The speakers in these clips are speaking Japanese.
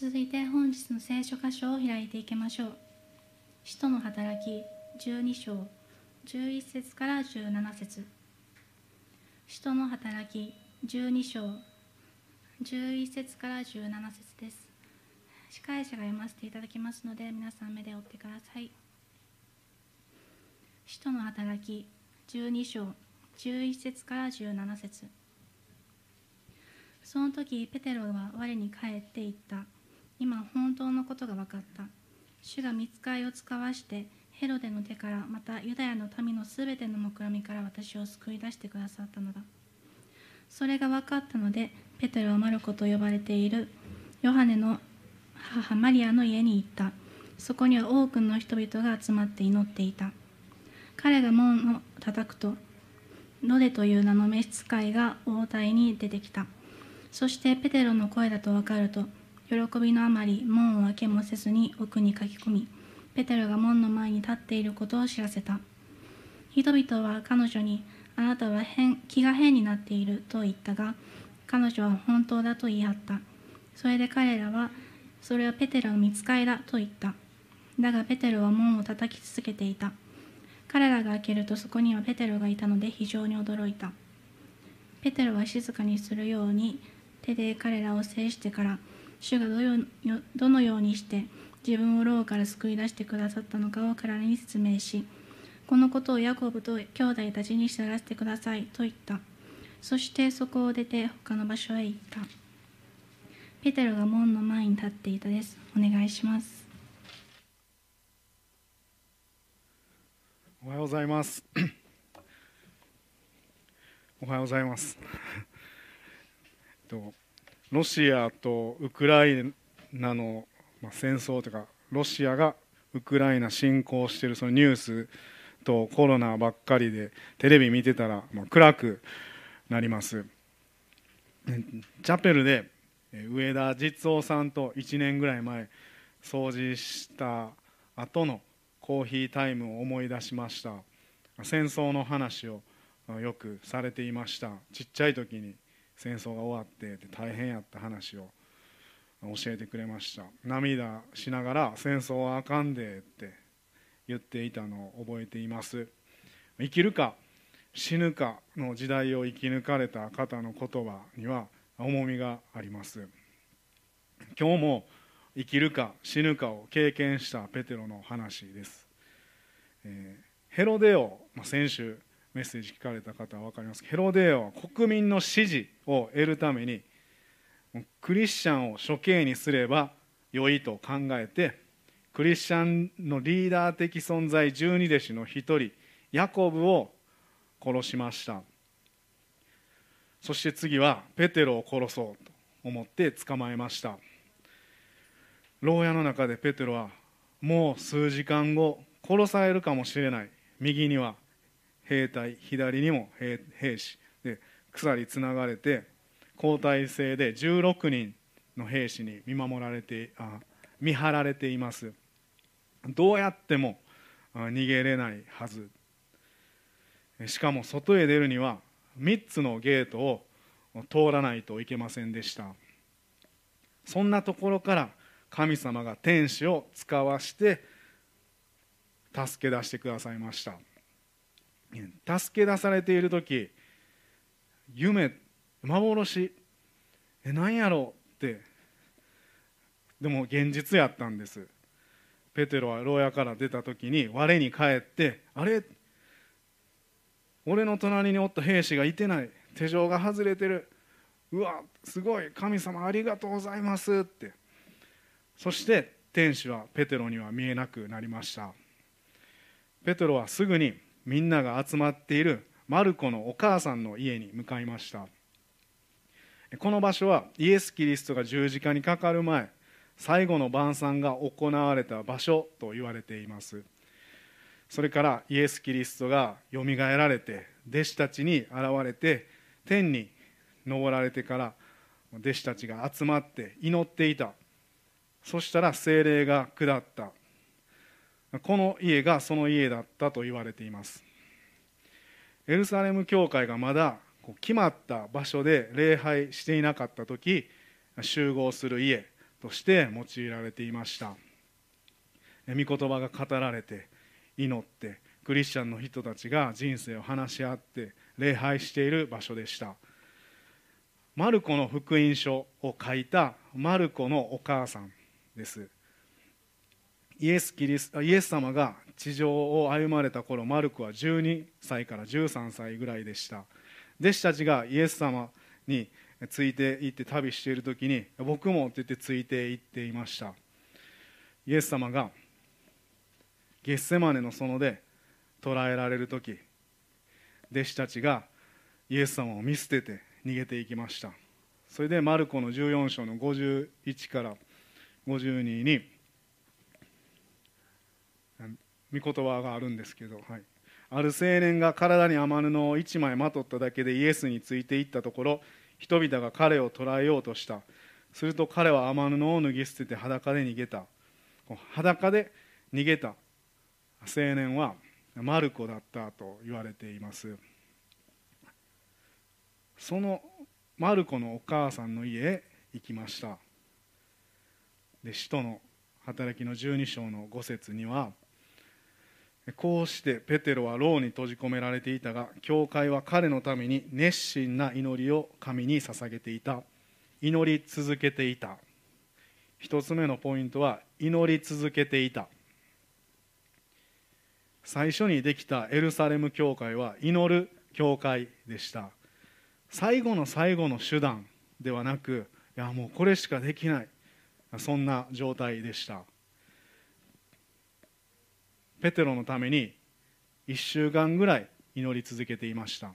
続いて本日の聖書箇所を開いていきましょう。使徒の働き12章11節から17節使徒の働き12章11節から17節です。司会者が読ませていただきますので皆さん目で追ってください。使徒の働き12章11節から17節その時ペテロは我に返っていった今本当のことが分かった。主が見つかりを使わしてヘロデの手からまたユダヤの民のすべての目論みから私を救い出してくださったのだ。それが分かったのでペテロはマルコと呼ばれている。ヨハネの母マリアの家に行った。そこには多くの人々が集まって祈っていた。彼が門を叩くとロデという名の召使いが応対に出てきた。そしてペテロの声だと分かると喜びのあまり門を開けもせずに奥に書き込みペテロが門の前に立っていることを知らせた。人々は彼女にあなたは変気が変になっていると言ったが彼女は本当だと言い張った。それで彼らはそれはペテロの見つかりだと言った。だがペテロは門を叩き続けていた。彼らが開けるとそこにはペテロがいたので非常に驚いた。ペテロは静かにするように手で彼らを制してから主がどのようにして自分を牢から救い出してくださったのかを彼らに説明しこのことをヤコブと兄弟たちに知らせてくださいと言った。そしてそこを出て他の場所へ行った。ペテロが門の前に立っていたです。お願いします。おはようございます。おはようございます。ど うロシアとウクライナのま戦争というかロシアがウクライナ侵攻しているそのニュースとコロナばっかりでテレビ見てたらもう暗くなります。チャペルで上田実夫さんと1年ぐらい前掃除した後のコーヒータイムを思い出しました。戦争の話をよくされていました。ちっちゃい時に。戦争が終わって大変やった話を教えてくれました。涙しながら戦争はあかんでって言っていたのを覚えています。生きるか死ぬかの時代を生き抜かれた方の言葉には重みがあります。今日も生きるか死ぬかを経験したペテロの話です、えー、ヘロデオ、まあ、先週メッセージ聞かれた方は分かります。ヘロデオは国民の支持を得るためにクリスチャンを処刑にすれば良いと考えてクリスチャンのリーダー的存在十二弟子の一人ヤコブを殺しました。そして次はペテロを殺そうと思って捕まえました。牢屋の中でペテロはもう数時間後殺されるかもしれない。右には兵隊左にも兵士で鎖つながれて交代制で16人の兵士に見守られてあ見張られています。どうやっても逃げれないはず。しかも外へ出るには3つのゲートを通らないといけませんでした。そんなところから神様が天使を使わして助け出してくださいました。助け出されている時夢幻え何やろう？って。でも現実やったんです。ペテロは牢屋から出た時に我に返ってあれ？俺の隣におった兵士がいてない。手錠が外れてる。うわすごい。神様ありがとうございます。って。そして天使はペテロには見えなくなりました。ペテロはすぐにみんなが集まっているマルコのお母さんの家に向かいました。この場所はイエス・キリストが十字架にかかる前最後の晩餐が行われた場所と言われています。それからイエス・キリストがよみがえられて弟子たちに現れて天に昇られてから弟子たちが集まって祈っていた。そしたら精霊が下った。この家がその家だったと言われています。エルサレム教会がまだ決まった場所で礼拝していなかった時集合する家として用いられていました。御言葉が語られて祈ってクリスチャンの人たちが人生を話し合って礼拝している場所でした。マルコの福音書を書いたマルコのお母さんです。イエスキリスイエス様が地上を歩まれた頃マルコは12歳から13歳ぐらいでした。弟子たちがイエス様について行って旅している時に僕もって言ってついて行っていました。イエス様がゲッセマネの園で捕らえられる時弟子たちがイエス様を見捨てて逃げていきました。それでマルコの14章の51から52に御言葉があるんですけど、はい、ある青年が体に雨布を1枚まとっただけでイエスについていったところ人々が彼を捕らえようとした。すると彼は雨布を脱ぎ捨てて裸で逃げた。裸で逃げた。青年はマルコだったと言われています。そのマルコのお母さんの家へ行きました。で使徒の働きの12章の5節にはこうしてペテロは牢に閉じ込められていたが教会は彼のために熱心な祈りを神に捧げていた。祈り続けていた。一つ目のポイントは祈り続けていた。最初にできたエルサレム教会は祈る教会でした。最後の最後の手段ではなくいやもうこれしかできない。そんな状態でした。ペテロのために1週間ぐらい祈り続けていました。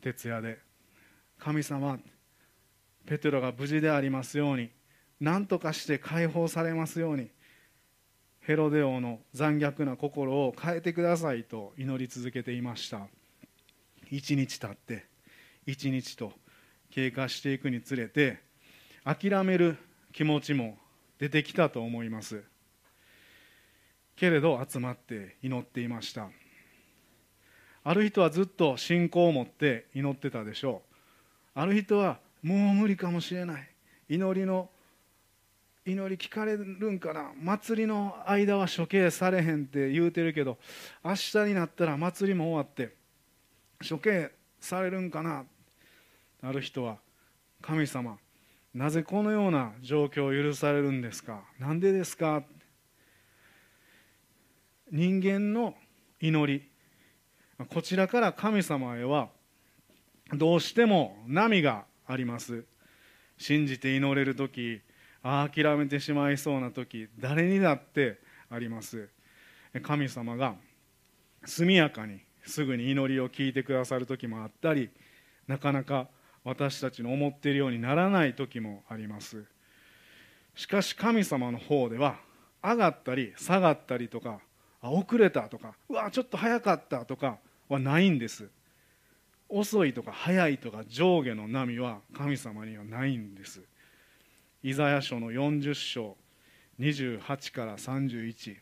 徹夜で神様ペテロが無事でありますように何とかして解放されますようにヘロデ王の残虐な心を変えてくださいと祈り続けていました。一日経って一日と経過していくにつれて諦める気持ちも出てきたと思います。けれど集まって祈っていました。ある人はずっと信仰を持って祈ってたでしょう。ある人はもう無理かもしれない。祈りの祈り聞かれるんかな。祭りの間は処刑されへんって言うてるけど明日になったら祭りも終わって処刑されるんかな。ある人は神様なぜこのような状況を許されるんですか。何でですか。人間の祈り。こちらから神様へはどうしても波があります。信じて祈れる時諦めてしまいそうな時誰にだってあります。神様が速やかにすぐに祈りを聞いてくださる時もあったりなかなか私たちの思っているようにならない時もあります。しかし神様の方では上がったり下がったりとかあ遅れたとかうわちょっと早かったとかはないんです。遅いとか早いとか上下の波は神様にはないんです。イザヤ書の40章28から31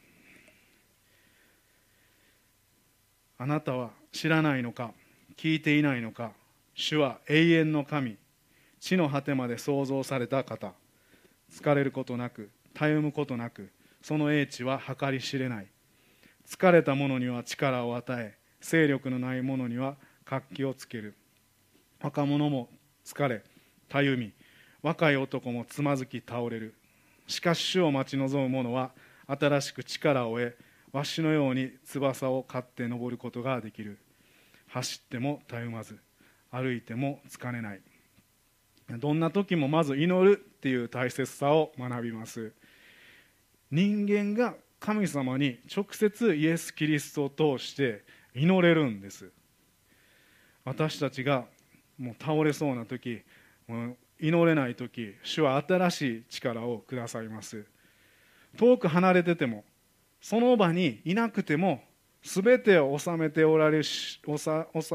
あなたは知らないのか聞いていないのか主は永遠の神地の果てまで創造された方。疲れることなくたゆむことなくその英知は計り知れない。疲れた者には力を与え勢力のない者には活気をつける。若者も疲れたゆみ若い男もつまずき倒れる。しかし主を待ち望む者は新しく力を得わしのように翼を刈って登ることができる。走ってもたゆまず歩いても疲れない。どんな時もまず祈るっていう大切さを学びます。人間が神様に直接イエス・キリストを通して祈れるんです。私たちがもう倒れそうな時もう祈れない時主は新しい力をくださいます。遠く離れててもその場にいなくても全てを治めておられる治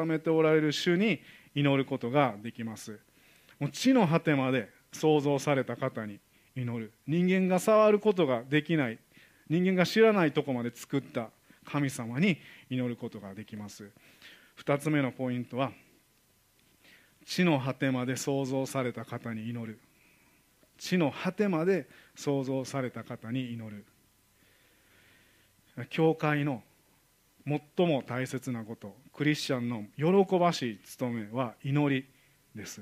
めておられる主に祈ることができます。もう地の果てまで創造された方に祈る。人間が触ることができない。人間が知らないとこまで作った神様に祈ることができます。2つ目のポイントは地の果てまで創造された方に祈る。地の果てまで創造された方に祈る。教会の最も大切なことクリスチャンの喜ばしい務めは祈りです。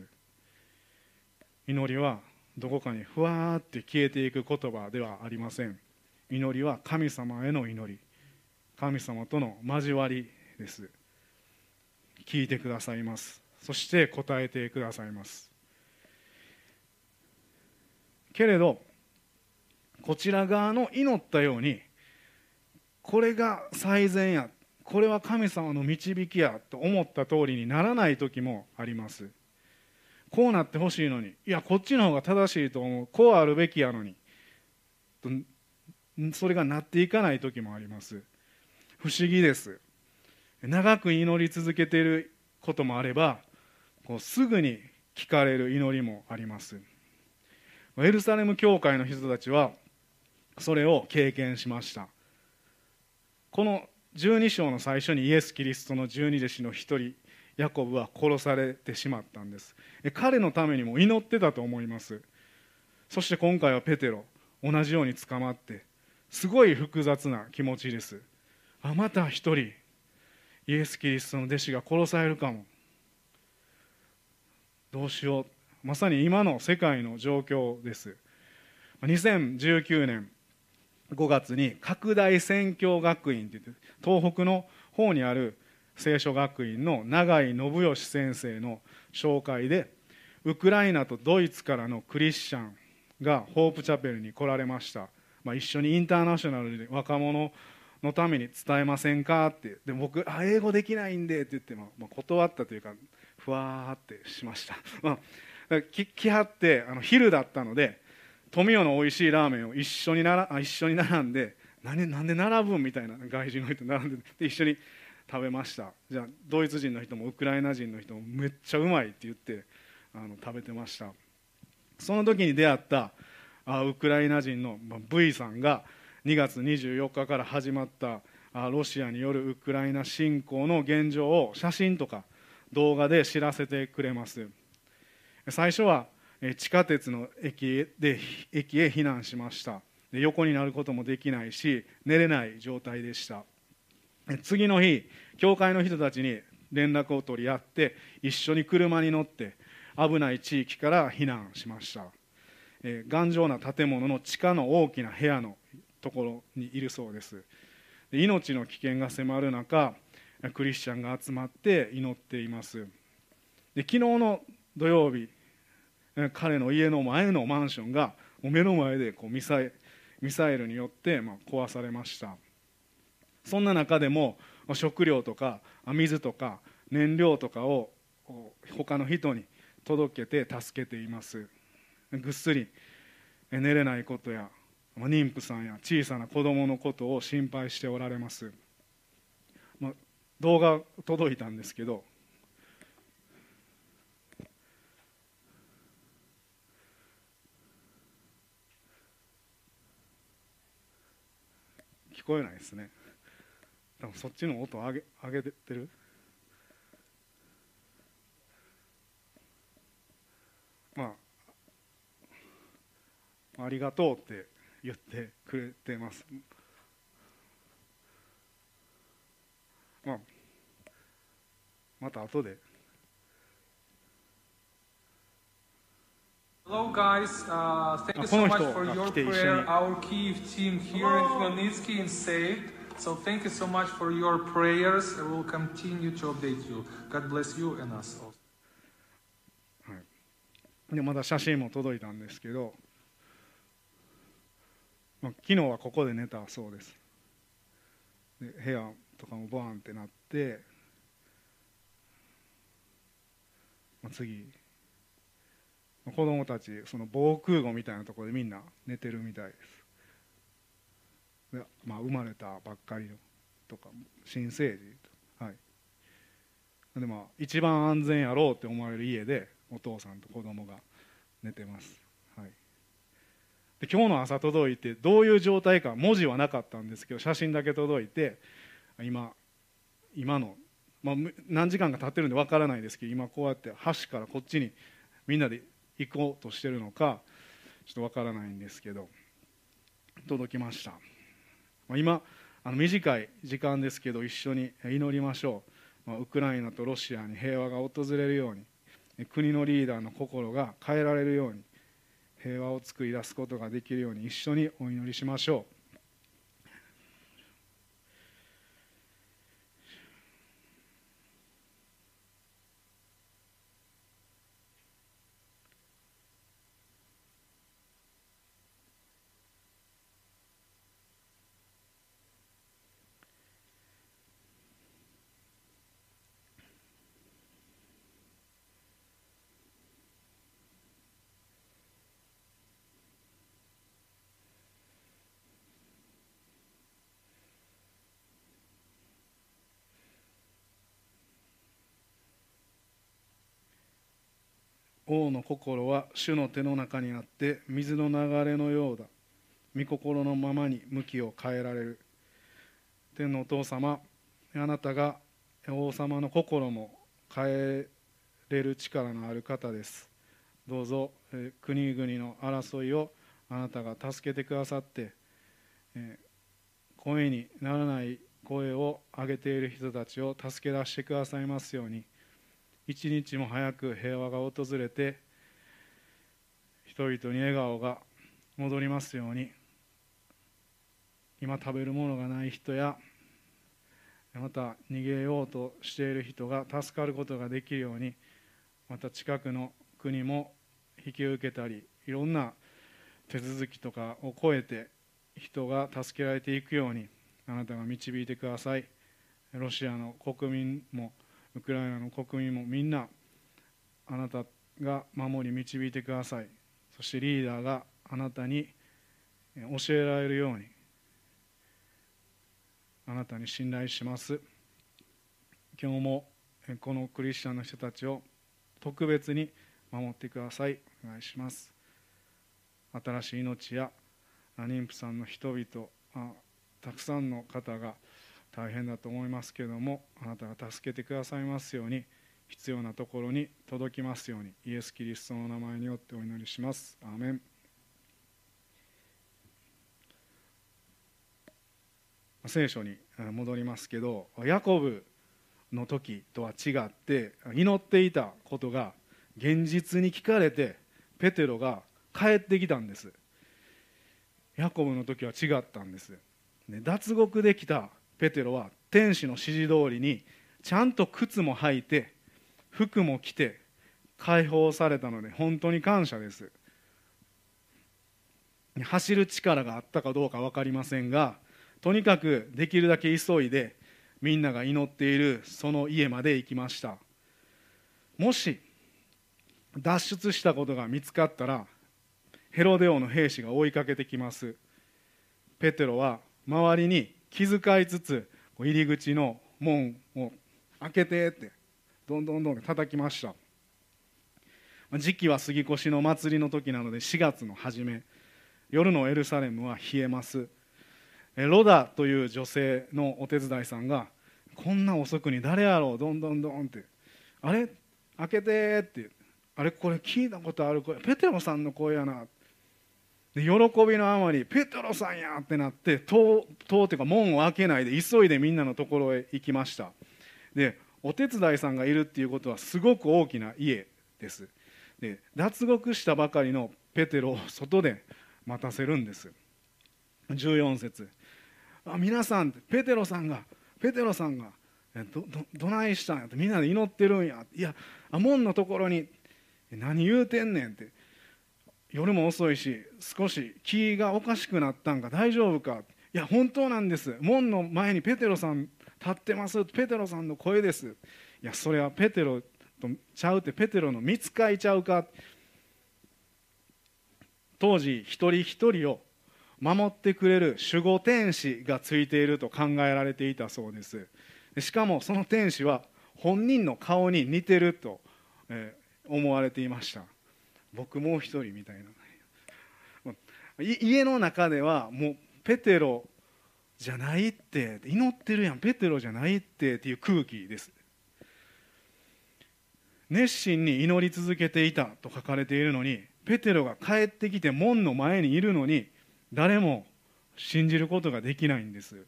祈りはどこかにふわーって消えていく言葉ではありません。祈りは神様への祈り。神様との交わりです。聞いてくださいます。そして答えてくださいます。けれどこちら側の祈ったようにこれが最善やこれは神様の導きやと思った通りにならない時もあります。こうなってほしいのにいやこっちの方が正しいと思うこうあるべきやのにそれがなっていかない時もあります。不思議です。長く祈り続けていることもあればこうすぐに聞かれる祈りもあります。エルサレム教会の人たちはそれを経験しました。この12章の最初にイエス・キリストの十二弟子の一人ヤコブは殺されてしまったんです。彼のためにも祈ってたと思います。そして今回はペテロ同じように捕まってすごい複雑な気持ちです。あまた一人。イエス・キリストの弟子が殺されるかも。どうしよう。まさに今の世界の状況です。2019年5月に拡大宣教学院って言って東北の方にある聖書学院の永井信義先生の紹介でウクライナとドイツからのクリスチャンがホープチャペルに来られました、まあ、一緒にインターナショナルで若者のために伝えませんかって。で僕あ英語できないんでって言って、まあ、断ったというかふわーってしました、まあ、き来はってあの昼だったので富代の美味しいラーメンを一緒にならあ一緒に並んで何なんで並ぶんみたいな外人の人並んでで一緒に食べました。じゃあドイツ人の人もウクライナ人の人もめっちゃうまいって言ってあの食べてました。その時に出会ったウクライナ人の V さんが2月24日から始まったロシアによるウクライナ侵攻の現状を写真とか動画で知らせてくれます。最初は地下鉄の駅で駅へ避難しました。で横になることもできないし寝れない状態でした。次の日教会の人たちに連絡を取り合って一緒に車に乗って危ない地域から避難しました。頑丈な建物の地下の大きな部屋のところにいるそうです。命の危険が迫る中クリスチャンが集まって祈っています。で昨日の土曜日彼の家の前のマンションが目の前でこうミサイミサイルによってま壊されました。そんな中でも食料とか水とか燃料とかを他の人に届けて助けています。ぐっすり寝れないことや妊婦さんや小さな子供のことを心配しておられます、まあ、動画届いたんですけど聞こえないですね。多分そっちの音上げ上げてる？まあありがとうって言ってくれてますまあまた後で Hello guys, uh, thank you so much for your prayer. Our Kiev team here in Khmelnytsky is saved. So thank you so much for your prayers. I will continue to update you. God bless you and us also. はい、でまだ写真も届いたんですけど、まあ、昨日はここで寝たそうです。で部屋とかもバーンってなって、まあ、次子供たちその防空壕みたいなところでみんな寝てるみたいです。で、まあ、生まれたばっかりのとか新生児とはい。でまあ一番安全やろうって思われる家でお父さんと子供が寝てます、で今日の朝届いてどういう状態か文字はなかったんですけど写真だけ届いて今今の、まあ、何時間か経ってるんでわからないですけど今こうやって橋からこっちにみんなで行こうとしてるのかちょっとわからないんですけど届きました。ま今あの短い時間ですけど一緒に祈りましょう。まウクライナとロシアに平和が訪れるように国のリーダーの心が変えられるように平和を作り出すことができるように一緒にお祈りしましょう。王の心は主の手の中にあって水の流れのようだ。御心のままに向きを変えられる。天のお父様あなたが王様の心も変えれる力のある方です。どうぞ国々の争いをあなたが助けてくださって声にならない声を上げている人たちを助け出してくださいますように。一日も早く平和が訪れて人々に笑顔が戻りますように今食べるものがない人やまた逃げようとしている人が助かることができるようにまた近くの国も引き受けたりいろんな手続きとかを超えて人が助けられていくようにあなたが導いてください。ロシアの国民もウクライナの国民もみんなあなたが守り導いてください。そしてリーダーがあなたに教えられるようにあなたに信頼します。今日もこのクリスチャンの人たちを特別に守ってください。お願いします。新しい命や妊婦さんの人々たくさんの方が大変だと思いますけれどもあなたが助けてくださいますように必要なところに届きますようにイエス・キリストの名前によってお祈りします。アーメン。聖書に戻りますけどヤコブの時とは違って祈っていたことが現実に聞かれてペテロが帰ってきたんです。ヤコブの時は違ったんです、ね、脱獄できたペテロは天使の指示通りにちゃんと靴も履いて服も着て解放されたので本当に感謝です。走る力があったかどうか分かりませんがとにかくできるだけ急いでみんなが祈っているその家まで行きました。もし脱出したことが見つかったらヘロデオの兵士が追いかけてきます。ペテロは周りに気遣いつつ入り口の門を開けてってどんどんどん叩きました。時期は杉越の祭りの時なので4月の初め夜のエルサレムは冷えます。ロダという女性のお手伝いさんがこんな遅くに誰やろう？どんどんどんって。あれ？開けてって。あれ？これ聞いたことある声。ペテロさんの声やな。ってで喜びのあまりペテロさんやってなって戸戸っていうか門を開けないで急いでみんなのところへ行きました。でお手伝いさんがいるっていうことはすごく大きな家です。で脱獄したばかりのペテロを外で待たせるんです。14節。あ皆さんペテロさんがペテロさんがどどどないしたんやってみんなで祈ってるんやいや門のところに何言うてんねんって。夜も遅いし少し気がおかしくなったんか大丈夫か。いや本当なんです。門の前にペテロさん立ってます。ペテロさんの声です。いやそれはペテロとちゃうってペテロの見つかいちゃうか。当時一人一人を守ってくれる守護天使がついていると考えられていたそうです。しかもその天使は本人の顔に似てると思われていました。僕もう一人みたいな。家の中ではもうペテロじゃないって祈ってるやんペテロじゃないってっていう空気です。熱心に祈り続けていたと書かれているのにペテロが帰ってきて門の前にいるのに誰も信じることができないんです。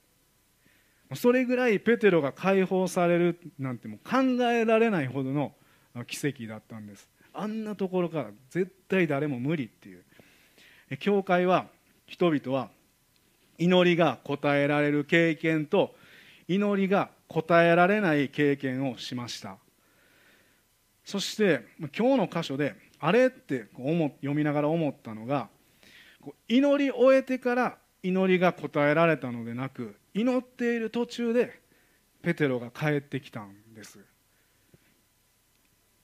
それぐらいペテロが解放されるなんても考えられないほどの奇跡だったんです。あんなところから絶対誰も無理っていう。教会は人々は祈りが応えられる経験と祈りが応えられない経験をしました。そして今日の箇所であれって読みながら思ったのが祈り終えてから祈りが応えられたのでなく祈っている途中でペテロが帰ってきたんです。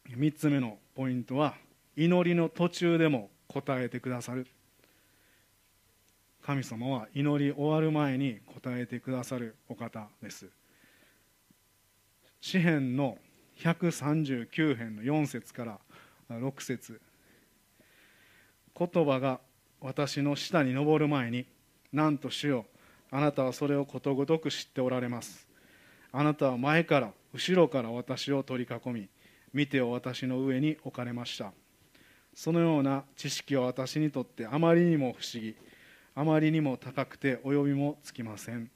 3つ目のポイントは祈りの途中でも答えてくださる。神様は祈り終わる前に答えてくださるお方です。詩篇の139編の4節から6節。言葉が私の下に登る前になんと主よあなたはそれをことごとく知っておられます。あなたは前から後ろから私を取り囲み見てを私の上に置かれました。そのような知識は私にとってあまりにも不思議あまりにも高くて及びもつきません。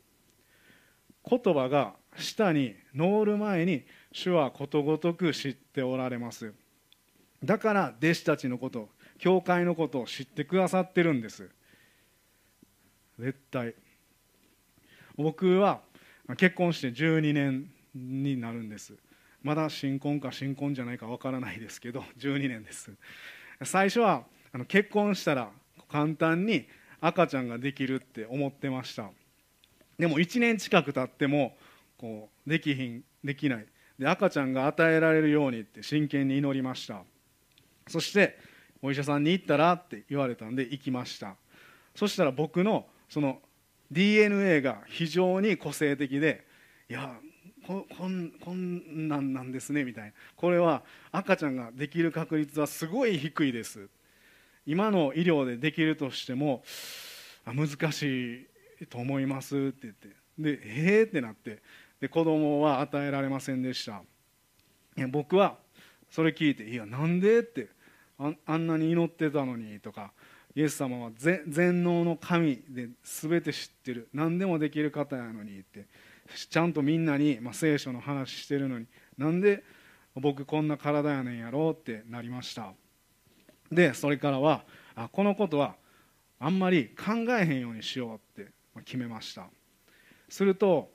言葉が下に登る前に主はことごとく知っておられます。だから弟子たちのこと教会のことを知ってくださってるんです。絶対。僕は結婚して12年になるんです。まだ新婚か新婚じゃないかわからないですけど 12年です。最初はあの結婚したら簡単に赤ちゃんができるって思ってました。でも1年近く経ってもこうできひんできない。で赤ちゃんが与えられるようにって真剣に祈りました。そしてお医者さんに行ったらって言われたんで行きました。そしたら僕のその DNA が非常に個性的でいやここんこんなんなんですねみたいな。これは赤ちゃんができる確率はすごい低いです。今の医療でできるとしても難しいと思いますって言って。でええってなって。で子供は与えられませんでした。僕はそれ聞いていやなんでって。あんなに祈ってたのにとか。イエス様は全能の神で全て知ってる。何でもできる方やのにって。ちゃんとみんなに、まあ、聖書の話してるのになんで僕こんな体やねんやろうってなりました。でそれからはあこのことはあんまり考えへんようにしようって決めました。すると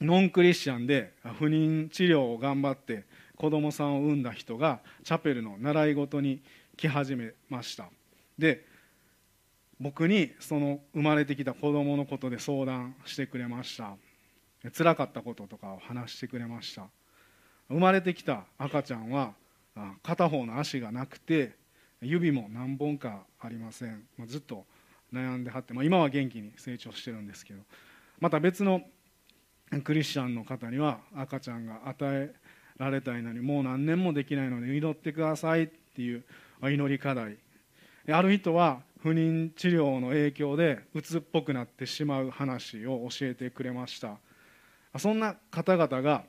ノンクリスチャンで不妊治療を頑張って子供さんを産んだ人がチャペルの習い事に来始めました。で僕にその生まれてきた子供のことで相談してくれました。辛かったこととかを話してくれました。生まれてきた赤ちゃんは片方の足がなくて指も何本かありません、ずっと悩んではって、まあ、今は元気に成長してるんですけど。また別のクリスチャンの方には赤ちゃんが与えられたいのにもう何年もできないので祈ってくださいっていう祈り課題。ある人は不妊治療の影響で鬱っぽくなってしまう話を教えてくれました。そんな方々が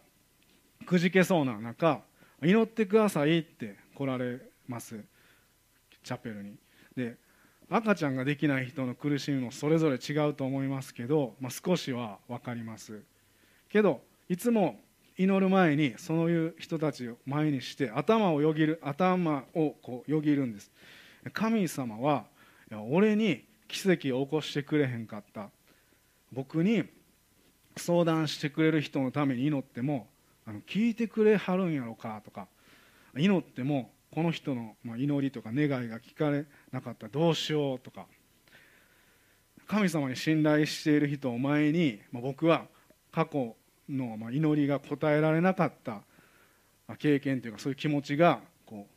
くじけそうな中祈ってくださいって来られます。チャペルに。で赤ちゃんができない人の苦しみもそれぞれ違うと思いますけど、まあ、少しは分かります。けどいつも祈る前にそういう人たちを前にして頭をよぎる頭をこうよぎるんです。神様は俺に奇跡を起こしてくれへんかった。僕に相談してくれる人のために祈ってもあの聞いてくれはるんやろかとか祈ってもこの人の祈りとか願いが聞かれなかったらどうしようとか神様に信頼している人を前に僕は過去の祈りが応えられなかった経験というかそういう気持ちがこ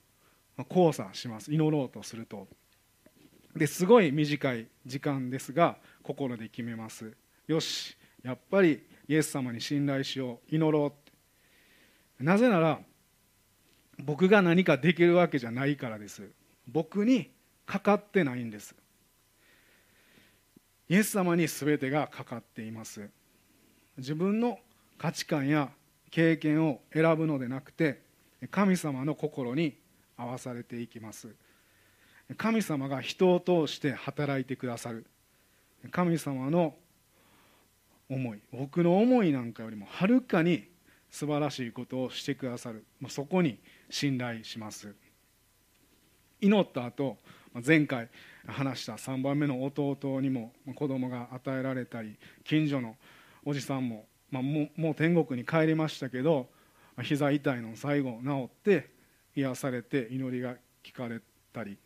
う交差します。祈ろうとすると。ですごい短い時間ですが心で決めます。よしやっぱりイエス様に信頼しよう。祈ろうなぜなら僕が何かできるわけじゃないからです。僕にかかってないんです。イエス様に全てがかかっています。自分の価値観や経験を選ぶのでなくて神様の心に合わされていきます。神様が人を通して働いてくださる。神様の思い僕の思いなんかよりもはるかに素晴らしいことをしてくださる。そこに信頼します。祈った後前回話した3番目の弟にも子供が与えられたり近所のおじさんも、まあ、もうもう天国に帰りましたけど膝痛いの最後治って癒されて祈りが聞かれたり。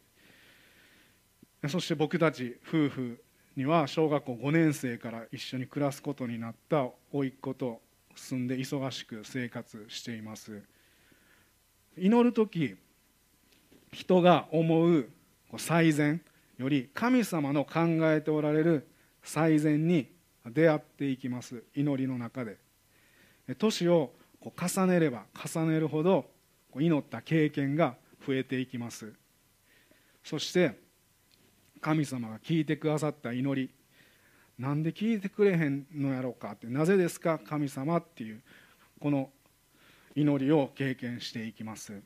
そして僕たち夫婦には小学校5年生から一緒に暮らすことになった甥っ子と住んで忙しく生活しています。祈る時人が思う最善より神様の考えておられる最善に出会っていきます。祈りの中で。年を重ねれば重ねるほど祈った経験が増えていきます。そして神様が聞いてくださった祈り。なんで聞いてくれへんのやろうかって。なぜですか？神様っていうこの祈りを経験していきます。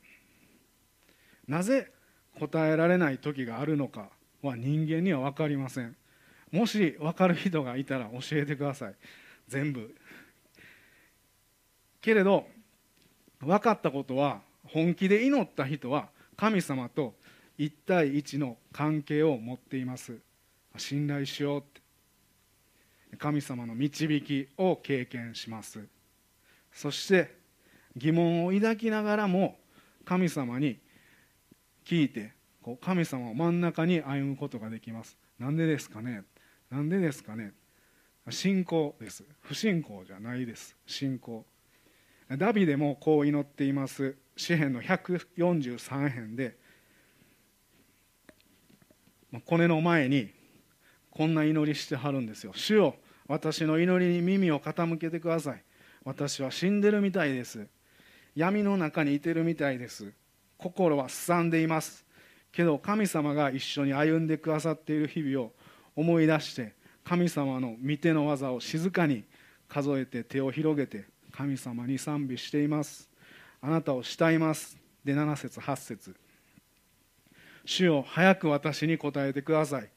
なぜ答えられない時があるのかは人間には分かりません。もし分かる人がいたら教えてください。全部。けれど分かったことは本気で祈った人は神様と一対一の関係を持っています。信頼しようって。神様の導きを経験します。そして疑問を抱きながらも神様に聞いてこう神様を真ん中に歩むことができます。なんでですかね？なんでですかね？信仰です。不信仰じゃないです。信仰。ダビデもこう祈っています。詩篇の143編でこれの前にこんな祈りしてはるんですよ。主よ私の祈りに耳を傾けてください。私は死んでるみたいです。闇の中にいてるみたいです。心はすさんでいます。けど神様が一緒に歩んでくださっている日々を思い出して神様の御手の技を静かに数えて手を広げて神様に賛美しています。あなたを慕います。で7節8節。主よ早く私に答えてください。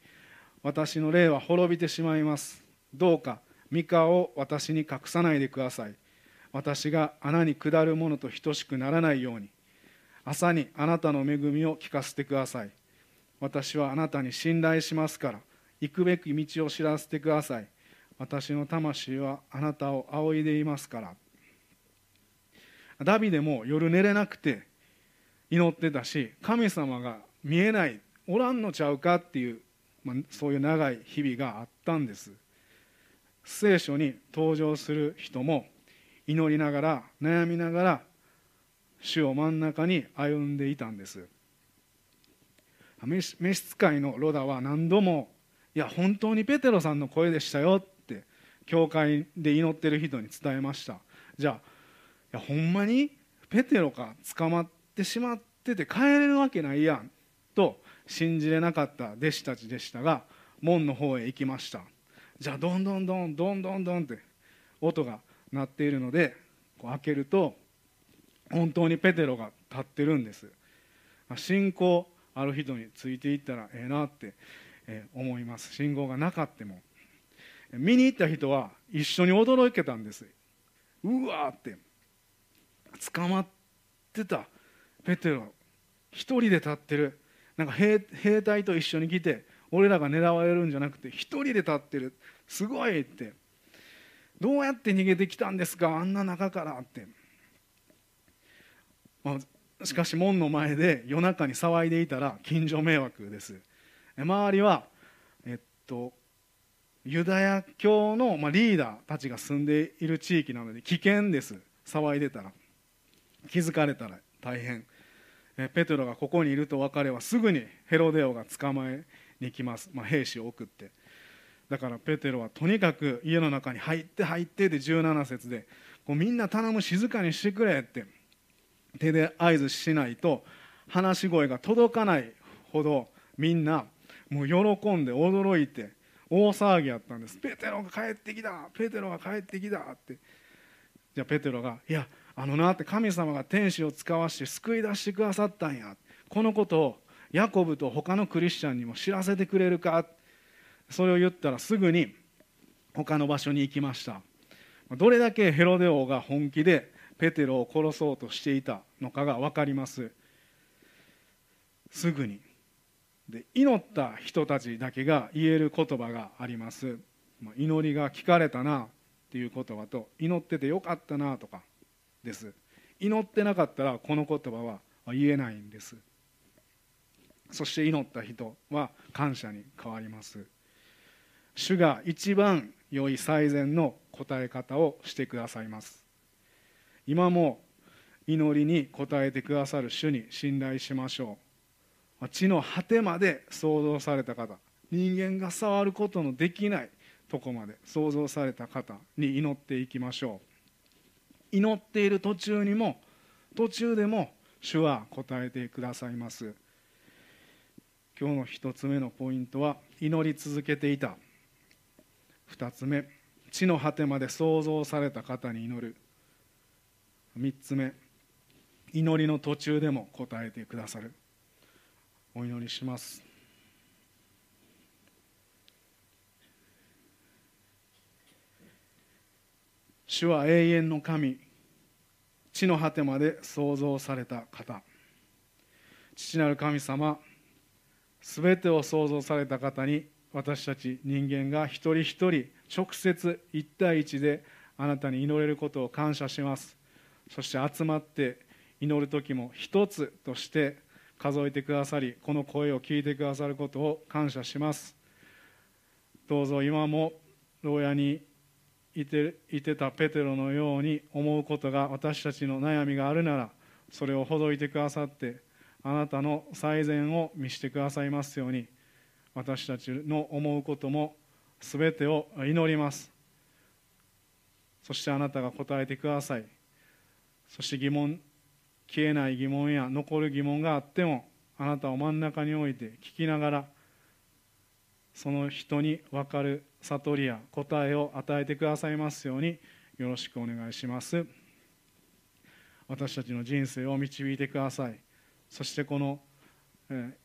私の霊は滅びてしまいます。どうか三河を私に隠さないでください。私が穴に下る者と等しくならないように。朝にあなたの恵みを聞かせてください。私はあなたに信頼しますから。行くべき道を知らせてください。私の魂はあなたを仰いでいますから。ダビデも夜寝れなくて祈ってたし神様が見えないおらんのちゃうかっていう、まあ、そういう長い日々があったんです。聖書に登場する人も祈りながら悩みながら主を真ん中に歩んでいたんです。召使いのロダは何度も「いや本当にペテロさんの声でしたよ」って教会で祈ってる人に伝えました。じゃあいやほんまにペテロか捕まってしまってて帰れるわけないやん。と信じれなかった弟子たちでしたが門の方へ行きました。じゃあどんどんどんどんどんどんって音が鳴っているのでこう開けると本当にペテロが立ってるんです。信仰ある人についていったらええなって思います。信号がなかっても。見に行った人は一緒に驚けたんです。うわーって。捕まってたペテロ。一人で立ってる。なんか兵兵隊と一緒に来て俺らが狙われるんじゃなくて一人で立ってる。すごいって。どうやって逃げてきたんですか？あんな中からって。まあ、しかし門の前で夜中に騒いでいたら近所迷惑です。周りは、えっと、ユダヤ教の、まあ、リーダーたちが住んでいる地域なので危険です。騒いでたら。気づかれたら大変。ペテロがここにいると別れはすぐにヘロデオが捕まえに来ます、まあ、兵士を送って。だからペテロはとにかく家の中に入って入ってで17節でこうみんな頼む静かにしてくれって手で合図しないと話し声が届かないほどみんなもう喜んで驚いて大騒ぎやったんです。ペテロが帰ってきたペテロが帰ってきたって。じゃあペテロが「いやあのな」って神様が天使を使わして救い出してくださったんや。このことをヤコブと他のクリスチャンにも知らせてくれるか。それを言ったらすぐに他の場所に行きました。どれだけヘロデ王が本気でペテロを殺そうとしていたのかが分かります。すぐに。で祈った人たちだけが言える言葉があります。祈りが聞かれたなっていう言葉と祈っててよかったなとか。です。祈ってなかったらこの言葉は言えないんです。そして祈った人は感謝に変わります。主が一番良い最善の答え方をしてくださいます。今も祈りに応えてくださる主に信頼しましょう。地の果てまで創造された方。人間が触ることのできないとこまで創造された方に祈っていきましょう。祈っている途中にも途中でも主は答えてくださいます。今日の1つ目のポイントは祈り続けていた。2つ目地の果てまで創造された方に祈る。3つ目祈りの途中でも答えてくださる。お祈りします。主は永遠の神。地の果てまで創造された方。父なる神様すべてを創造された方に私たち人間が一人一人直接一対一であなたに祈れることを感謝します。そして集まって祈る時も一つとして数えてくださりこの声を聞いてくださることを感謝します。どうぞ今も牢屋にいていてたペテロのように思うことが私たちの悩みがあるならそれをほどいてくださってあなたの最善を見せてくださいますように私たちの思うことも全てを祈ります。そしてあなたが答えてください。そして疑問消えない疑問や残る疑問があってもあなたを真ん中に置いて聞きながらその人に分かる悟りや答えを与えてくださいますようによろしくお願いします。私たちの人生を導いてください。そしてこの、え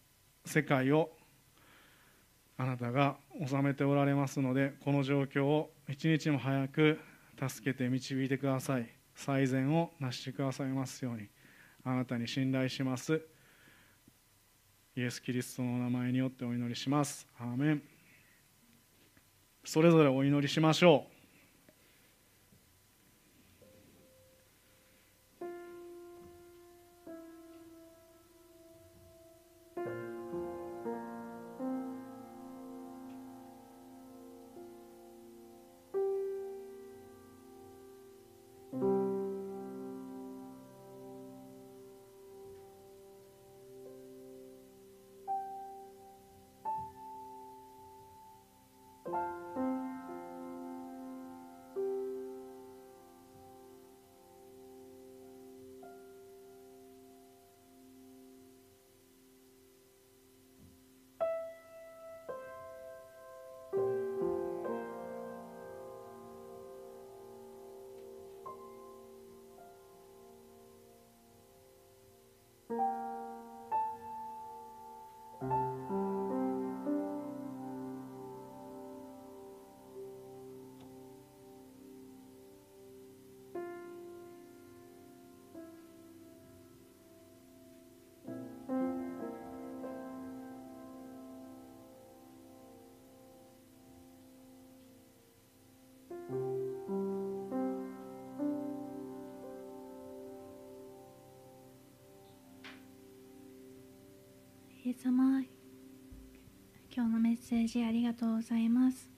世界をあなたが治めておられますのでこの状況を一日も早く助けて導いてください。最善をなしてくださいますようにあなたに信頼します。イエス・キリストの名前によってお祈りします。アーメン。それぞれお祈りしましょう。イエス様今日のメッセージありがとうございます、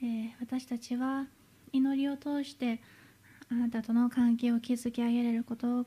えー、私たちは祈りを通してあなたとの関係を築き上げられることを